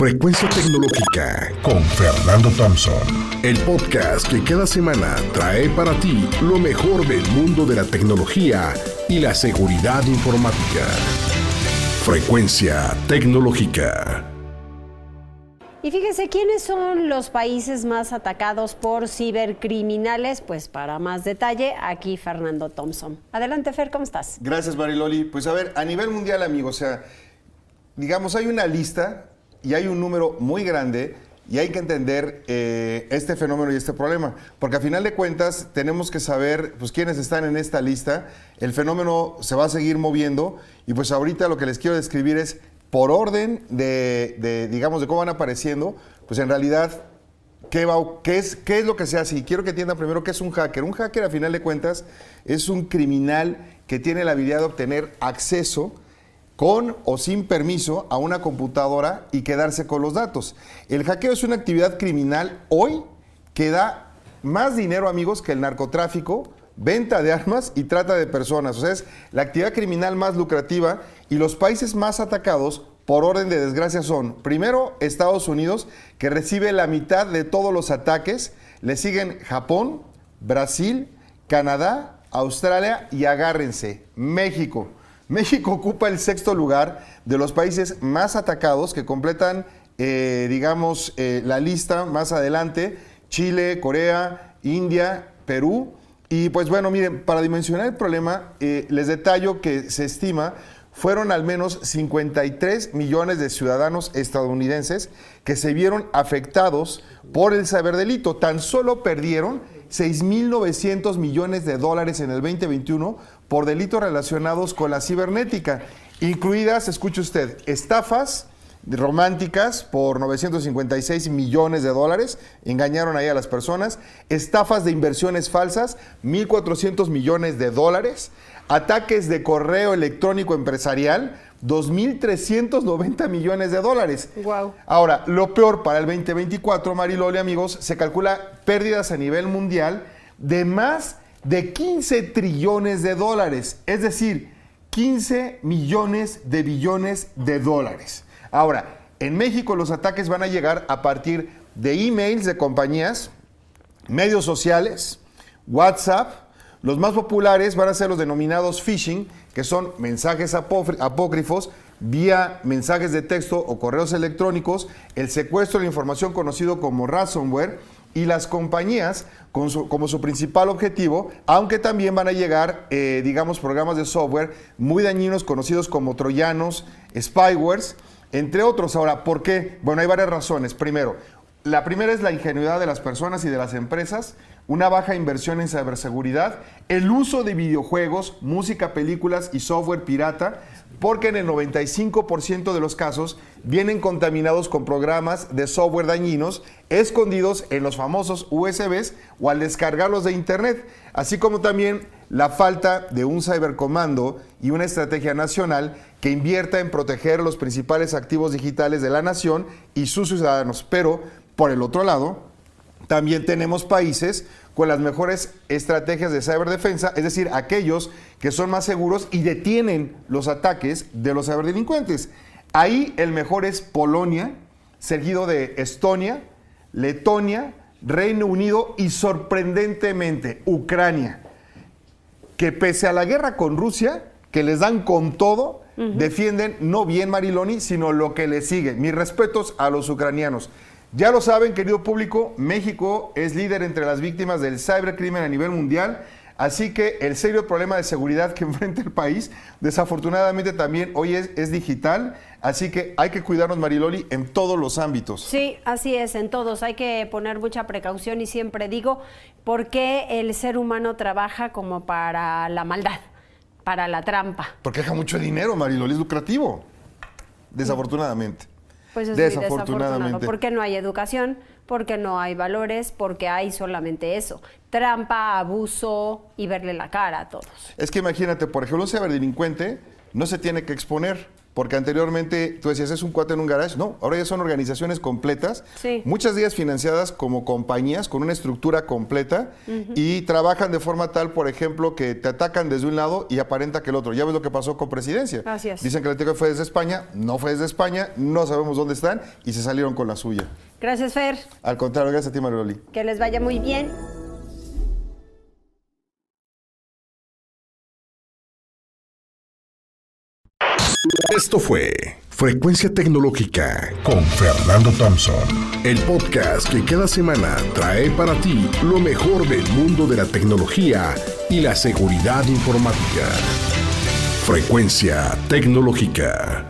Frecuencia Tecnológica con Fernando Thompson. El podcast que cada semana trae para ti lo mejor del mundo de la tecnología y la seguridad informática. Frecuencia Tecnológica. Y fíjense, ¿quiénes son los países más atacados por cibercriminales? Pues para más detalle, aquí Fernando Thompson. Adelante, Fer, ¿cómo estás? Gracias, Mariloli. Pues a ver, a nivel mundial, amigos, o sea, digamos, hay una lista y hay un número muy grande y hay que entender eh, este fenómeno y este problema, porque a final de cuentas tenemos que saber pues, quiénes están en esta lista, el fenómeno se va a seguir moviendo y pues ahorita lo que les quiero describir es por orden de, digamos, de cómo van apareciendo, pues en realidad, ¿qué, va, qué, es, ¿qué es lo que se hace? Y quiero que entiendan primero qué es un hacker. Un hacker, a final de cuentas, es un criminal que tiene la habilidad de obtener acceso con o sin permiso a una computadora y quedarse con los datos. El hackeo es una actividad criminal hoy que da más dinero, amigos, que el narcotráfico, venta de armas y trata de personas. O sea, es la actividad criminal más lucrativa y los países más atacados por orden de desgracia son, primero, Estados Unidos, que recibe la mitad de todos los ataques, le siguen Japón, Brasil, Canadá, Australia y agárrense, México. México ocupa el sexto lugar de los países más atacados que completan, eh, digamos, eh, la lista más adelante. Chile, Corea, India, Perú. Y pues bueno, miren, para dimensionar el problema, eh, les detallo que se estima fueron al menos 53 millones de ciudadanos estadounidenses que se vieron afectados por el ciberdelito. Tan solo perdieron 6.900 millones de dólares en el 2021 por delitos relacionados con la cibernética, incluidas, escuche usted, estafas románticas por 956 millones de dólares, engañaron ahí a las personas, estafas de inversiones falsas, 1.400 millones de dólares, ataques de correo electrónico empresarial, 2.390 millones de dólares. Wow. Ahora, lo peor para el 2024, Mariloli, amigos, se calcula pérdidas a nivel mundial de más de 15 trillones de dólares, es decir, 15 millones de billones de dólares. Ahora, en México los ataques van a llegar a partir de emails de compañías, medios sociales, WhatsApp. Los más populares van a ser los denominados phishing, que son mensajes apócrifos vía mensajes de texto o correos electrónicos, el secuestro de información conocido como ransomware y las compañías como su principal objetivo, aunque también van a llegar, eh, digamos, programas de software muy dañinos conocidos como troyanos, spywares, entre otros. Ahora, ¿por qué? Bueno, hay varias razones. Primero, la primera es la ingenuidad de las personas y de las empresas, una baja inversión en ciberseguridad, el uso de videojuegos, música, películas y software pirata, porque en el 95% de los casos vienen contaminados con programas de software dañinos escondidos en los famosos USBs o al descargarlos de Internet, así como también la falta de un cibercomando y una estrategia nacional que invierta en proteger los principales activos digitales de la nación y sus ciudadanos. Pero, por el otro lado, también tenemos países con las mejores estrategias de ciberdefensa, es decir, aquellos que son más seguros y detienen los ataques de los ciberdelincuentes. Ahí el mejor es Polonia, seguido de Estonia, Letonia, Reino Unido y sorprendentemente Ucrania, que pese a la guerra con Rusia, que les dan con todo, defienden no bien Mariloni, sino lo que les sigue. Mis respetos a los ucranianos. Ya lo saben, querido público, México es líder entre las víctimas del cibercrimen a nivel mundial. Así que el serio problema de seguridad que enfrenta el país, desafortunadamente también hoy es, es, digital, así que hay que cuidarnos, Mariloli, en todos los ámbitos. Sí, así es, en todos. Hay que poner mucha precaución y siempre digo, ¿por qué el ser humano trabaja como para la maldad, para la trampa? Porque deja mucho dinero, Mariloli, es lucrativo, desafortunadamente. Pues es desafortunadamente. Porque no hay educación, porque no hay valores, porque hay solamente eso. Trampa, abuso y verle la cara a todos. Es que imagínate, por ejemplo, un ciberdelincuente no se tiene que exponer porque anteriormente tú decías, es un cuate en un garage. No, ahora ya son organizaciones completas, Sí. muchas de ellas financiadas como compañías con una estructura completa y trabajan de forma tal, por ejemplo, que te atacan desde un lado y aparenta que el otro. Ya ves lo que pasó con presidencia. Así es. Dicen que el TikTok fue desde España, no fue desde España, no sabemos dónde están y se salieron con la suya. Gracias, Fer. Al contrario, gracias a ti, Mariloli. Que les vaya muy bien. Esto fue Frecuencia Tecnológica con Fernando Thompson, el podcast que cada semana trae para ti lo mejor del mundo de la tecnología y la seguridad informática. Frecuencia Tecnológica.